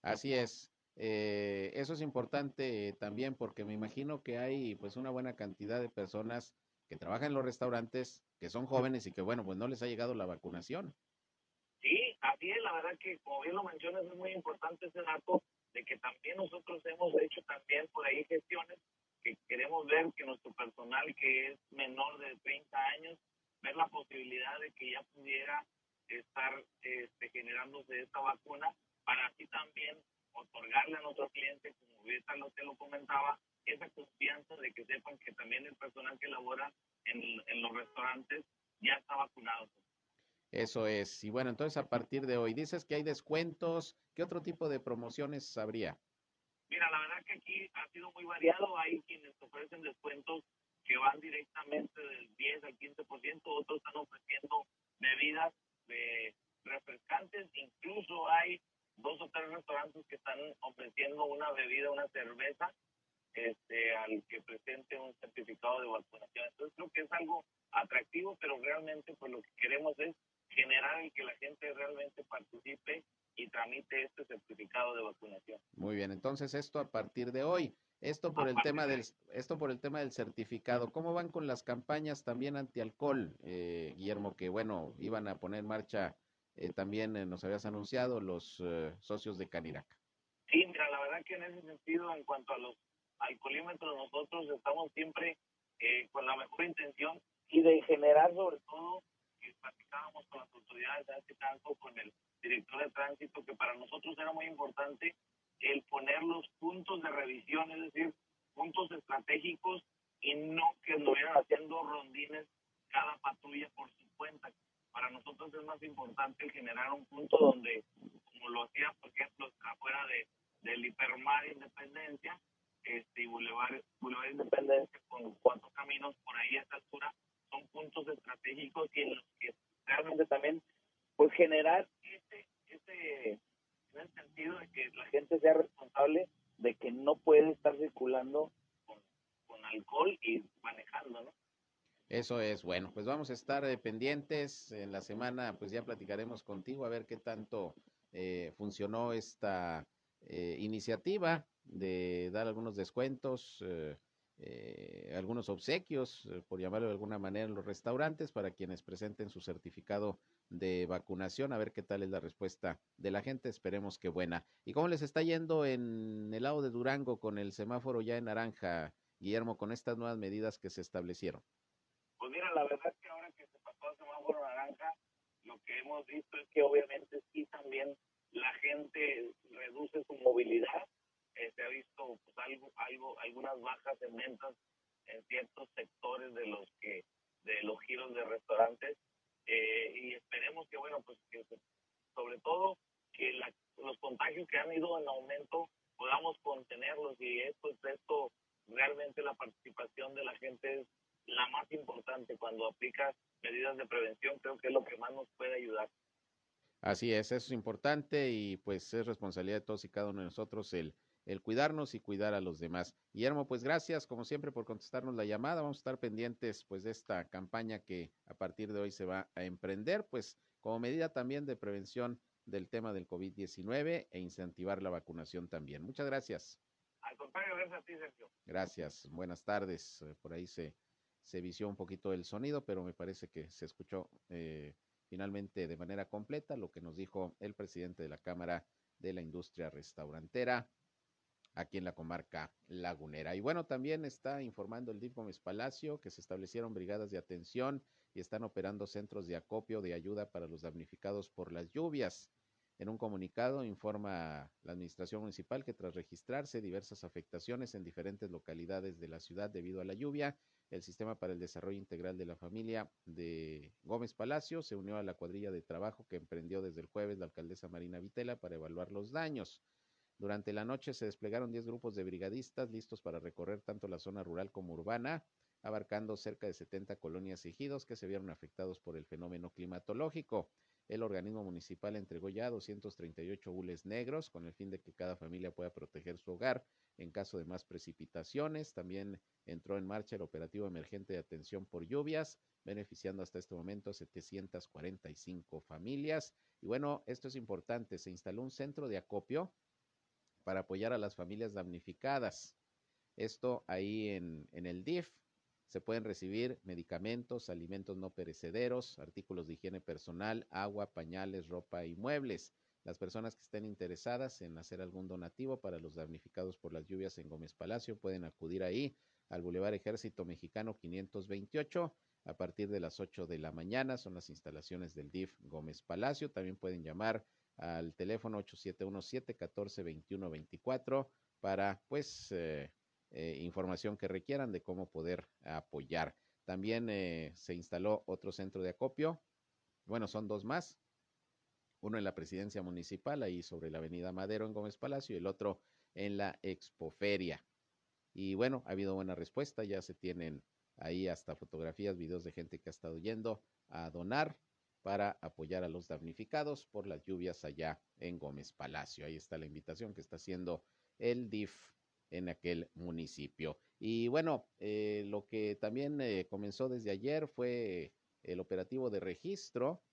[SPEAKER 2] Así es. Eh, eso es importante también porque me imagino que hay pues una buena cantidad de personas que trabajan en los restaurantes que son jóvenes y que bueno pues no les ha llegado la vacunación.
[SPEAKER 12] Sí, así es, la verdad que como bien lo mencionas es muy importante ese dato
[SPEAKER 13] de que también nosotros hemos hecho también por ahí gestiones que queremos ver que nuestro personal que es menor de 30 años, ver la posibilidad de que ya pudiera estar este, generándose esta vacuna para así también otorgarle a nuestros clientes, como ahorita lo te lo comentaba, esa confianza de que sepan que también el personal que labora en los restaurantes ya está vacunado.
[SPEAKER 2] Eso es. Y bueno, entonces a partir de hoy, dices que hay descuentos. ¿Qué otro tipo de promociones habría?
[SPEAKER 13] Mira, la verdad que aquí ha sido muy variado. Hay quienes ofrecen descuentos que van directamente del 10 al 15%, otros están ofreciendo bebidas de refrescantes, incluso hay dos o tres restaurantes que están ofreciendo una bebida, una cerveza, este, al que presente un certificado de vacunación. Entonces creo que es algo atractivo, pero realmente pues lo que queremos es generar y que la gente realmente participe y tramite este certificado de vacunación.
[SPEAKER 2] Muy bien, entonces esto a partir de hoy. Esto por el tema del esto por el tema del certificado. ¿Cómo van con las campañas también antialcohol, eh, Guillermo? Que bueno iban a poner en marcha eh, también eh, nos habías anunciado los eh, socios de Canirac.
[SPEAKER 13] Sí, mira, la verdad que en ese sentido, en cuanto a los alcoholímetros, nosotros estamos siempre eh, con la mejor intención y de generar sobre todo platicábamos con las autoridades, hace tanto con el director de tránsito, que para nosotros era muy importante el poner los puntos de revisión, es decir, puntos estratégicos y no que estuvieran haciendo rondines cada patrulla por su cuenta. Para nosotros es más importante generar un punto donde, como lo hacía, por ejemplo, afuera de, del Hipermar Independencia, este, y Boulevard, Boulevard Independencia con cuatro caminos por ahí a esta altura, son puntos estratégicos y en los que realmente también pues generar ese, ese, el sentido de que la gente sea responsable de que no puede estar circulando con, alcohol y manejando, ¿no?
[SPEAKER 2] Eso es, bueno, pues vamos a estar eh, pendientes. En la semana, pues ya platicaremos contigo a ver qué tanto eh, funcionó esta eh, iniciativa de dar algunos descuentos, algunos obsequios, eh, por llamarlo de alguna manera, en los restaurantes para quienes presenten su certificado de vacunación, a ver qué tal es la respuesta de la gente, esperemos que buena. ¿Y cómo les está yendo en el lado de Durango con el semáforo ya en naranja, Guillermo, con estas nuevas medidas que se establecieron?
[SPEAKER 13] Pues mira, la verdad es que ahora que se pasó el semáforo naranja, lo que hemos visto es que obviamente sí también la gente reduce su movilidad, eh, se ha visto pues, algo, algunas bajas en ventas en ciertos sectores de los que de los giros de restaurantes eh, y esperemos que bueno pues que sobre todo que la, los contagios que han ido en aumento podamos contenerlos y esto esto realmente la participación de la gente es la más importante. Cuando aplicas medidas de prevención creo que es lo que más nos puede ayudar.
[SPEAKER 2] Así es, eso es importante y pues es responsabilidad de todos y cada uno de nosotros el, el cuidarnos y cuidar a los demás. Guillermo, pues gracias como siempre por contestarnos la llamada. Vamos a estar pendientes pues de esta campaña que a partir de hoy se va a emprender, pues como medida también de prevención del tema del COVID-19 e incentivar la vacunación también. Muchas gracias.
[SPEAKER 13] Al contrario, gracias a ti, Sergio.
[SPEAKER 2] Gracias, buenas tardes. Eh, Por ahí se, se vició un poquito el sonido, pero me parece que se escuchó eh, finalmente de manera completa lo que nos dijo el presidente de la Cámara de la Industria Restaurantera aquí en la comarca lagunera. Y bueno, también está informando el DIF Gómez Palacio que se establecieron brigadas de atención y están operando centros de acopio de ayuda para los damnificados por las lluvias. En un comunicado informa la Administración Municipal que tras registrarse diversas afectaciones en diferentes localidades de la ciudad debido a la lluvia, el Sistema para el Desarrollo Integral de la Familia de Gómez Palacio se unió a la cuadrilla de trabajo que emprendió desde el jueves la alcaldesa Marina Vitela para evaluar los daños. Durante la noche se desplegaron 10 grupos de brigadistas listos para recorrer tanto la zona rural como urbana, abarcando cerca de 70 colonias y ejidos que se vieron afectados por el fenómeno climatológico. El organismo municipal entregó ya 238 bules negros con el fin de que cada familia pueda proteger su hogar en caso de más precipitaciones. También entró en marcha el operativo emergente de atención por lluvias, beneficiando hasta este momento 745 familias. Y bueno, esto es importante, se instaló un centro de acopio para apoyar a las familias damnificadas. Esto ahí en, el DIF. Se pueden recibir medicamentos, alimentos no perecederos, artículos de higiene personal, agua, pañales, ropa y muebles. Las personas que estén interesadas en hacer algún donativo para los damnificados por las lluvias en Gómez Palacio pueden acudir ahí al Boulevard Ejército Mexicano 528 a partir de las 8 de la mañana. Son las instalaciones del DIF Gómez Palacio. También pueden llamar al teléfono 8717-1421-24 para pues eh, eh, información que requieran de cómo poder apoyar. También eh, se instaló otro centro de acopio. Bueno, son dos más. Uno en la presidencia municipal, ahí sobre la avenida Madero en Gómez Palacio, y el otro en la Expoferia. Y bueno, ha habido buena respuesta, ya se tienen ahí hasta fotografías, videos de gente que ha estado yendo a donar para apoyar a los damnificados por las lluvias allá en Gómez Palacio. Ahí está la invitación que está haciendo el DIF en aquel municipio. Y bueno, eh, lo que también eh, comenzó desde ayer fue el operativo de registro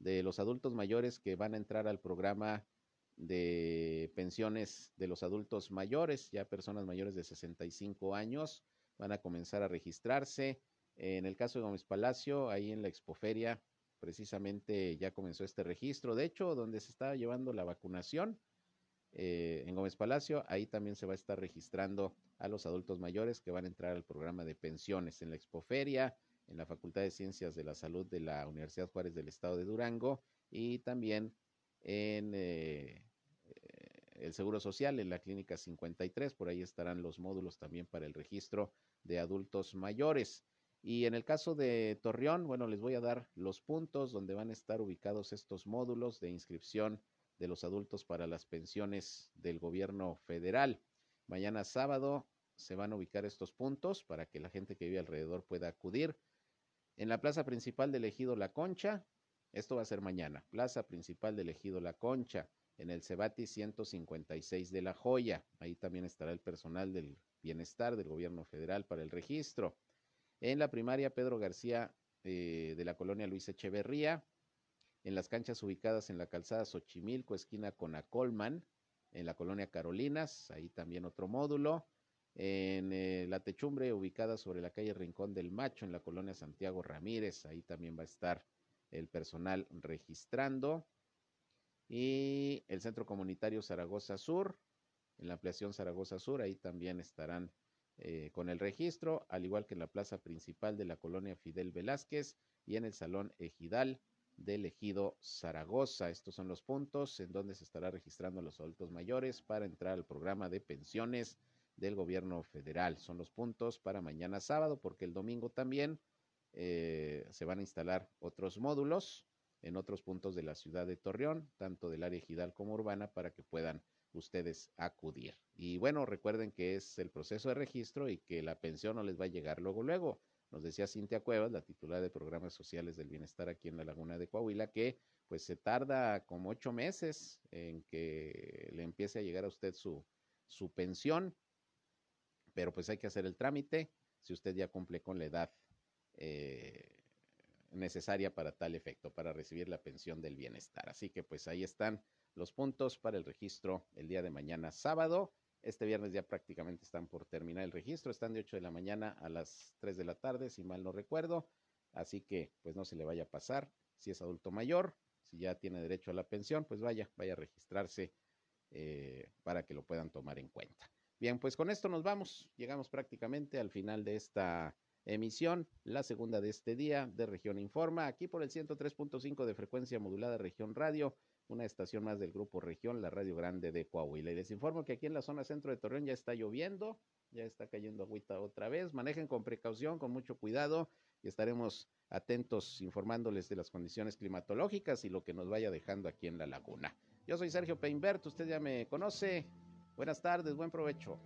[SPEAKER 2] de los adultos mayores que van a entrar al programa de pensiones de los adultos mayores, ya personas mayores de 65 años, van a comenzar a registrarse. En el caso de Gómez Palacio, ahí en la expoferia, precisamente ya comenzó este registro. De hecho, donde se está llevando la vacunación, eh, en Gómez Palacio, ahí también se va a estar registrando a los adultos mayores que van a entrar al programa de pensiones en la expoferia, en la Facultad de Ciencias de la Salud de la Universidad Juárez del Estado de Durango y también en eh, el Seguro Social, en la Clínica 53. Por ahí estarán los módulos también para el registro de adultos mayores. Y en el caso de Torreón, bueno, les voy a dar los puntos donde van a estar ubicados estos módulos de inscripción de los adultos para las pensiones del gobierno federal. Mañana sábado se van a ubicar estos puntos para que la gente que vive alrededor pueda acudir. En la plaza principal del ejido La Concha, esto va a ser mañana, plaza principal del ejido La Concha, en el Cebati 156 de La Joya. Ahí también estará el personal del bienestar del gobierno federal para el registro. En la primaria Pedro García eh, de la colonia Luis Echeverría, en las canchas ubicadas en la calzada Xochimilco, esquina con Acolman, en la colonia Carolinas, ahí también otro módulo en eh, la techumbre ubicada sobre la calle Rincón del Macho, en la colonia Santiago Ramírez. Ahí también va a estar el personal registrando. Y el Centro Comunitario Zaragoza Sur, en la ampliación Zaragoza Sur, ahí también estarán eh, con el registro, al igual que en la plaza principal de la colonia Fidel Velázquez y en el Salón Ejidal del Ejido Zaragoza. Estos son los puntos en donde se estará registrando a los adultos mayores para entrar al programa de pensiones del gobierno federal. Son los puntos para mañana sábado, porque el domingo también eh, se van a instalar otros módulos en otros puntos de la ciudad de Torreón, tanto del área ejidal como urbana, para que puedan ustedes acudir. Y bueno, recuerden que es el proceso de registro y que la pensión no les va a llegar luego, luego. Nos decía Cintia Cuevas, la titular de programas sociales del bienestar aquí en la Laguna de Coahuila, que pues se tarda como ocho meses en que le empiece a llegar a usted su, su pensión pero pues hay que hacer el trámite si usted ya cumple con la edad eh, necesaria para tal efecto, para recibir la pensión del bienestar. Así que pues ahí están los puntos para el registro el día de mañana sábado. Este viernes ya prácticamente están por terminar el registro, están de 8 de la mañana a las 3 de la tarde, si mal no recuerdo. Así que pues no se le vaya a pasar. Si es adulto mayor, si ya tiene derecho a la pensión, pues vaya, vaya a registrarse eh, para que lo puedan tomar en cuenta. Bien, pues con esto nos vamos. Llegamos prácticamente al final de esta emisión, la segunda de este día de Región Informa, aquí por el 103.5 de frecuencia modulada Región Radio, una estación más del Grupo Región, la Radio Grande de Coahuila. Y les informo que aquí en la zona centro de Torreón ya está lloviendo, ya está cayendo agüita otra vez. Manejen con precaución, con mucho cuidado y estaremos atentos informándoles de las condiciones climatológicas y lo que nos vaya dejando aquí en la laguna. Yo soy Sergio Peinbert, usted ya me conoce, Buenas tardes, buen provecho.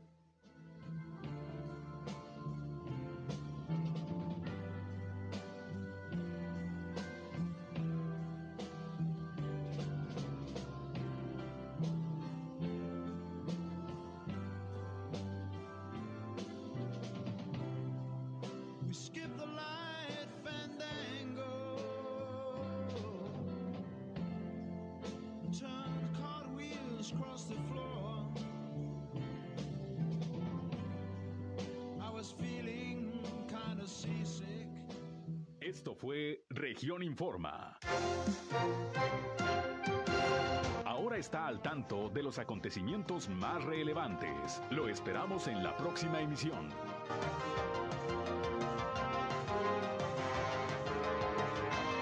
[SPEAKER 1] Más relevantes. Lo esperamos en la próxima emisión.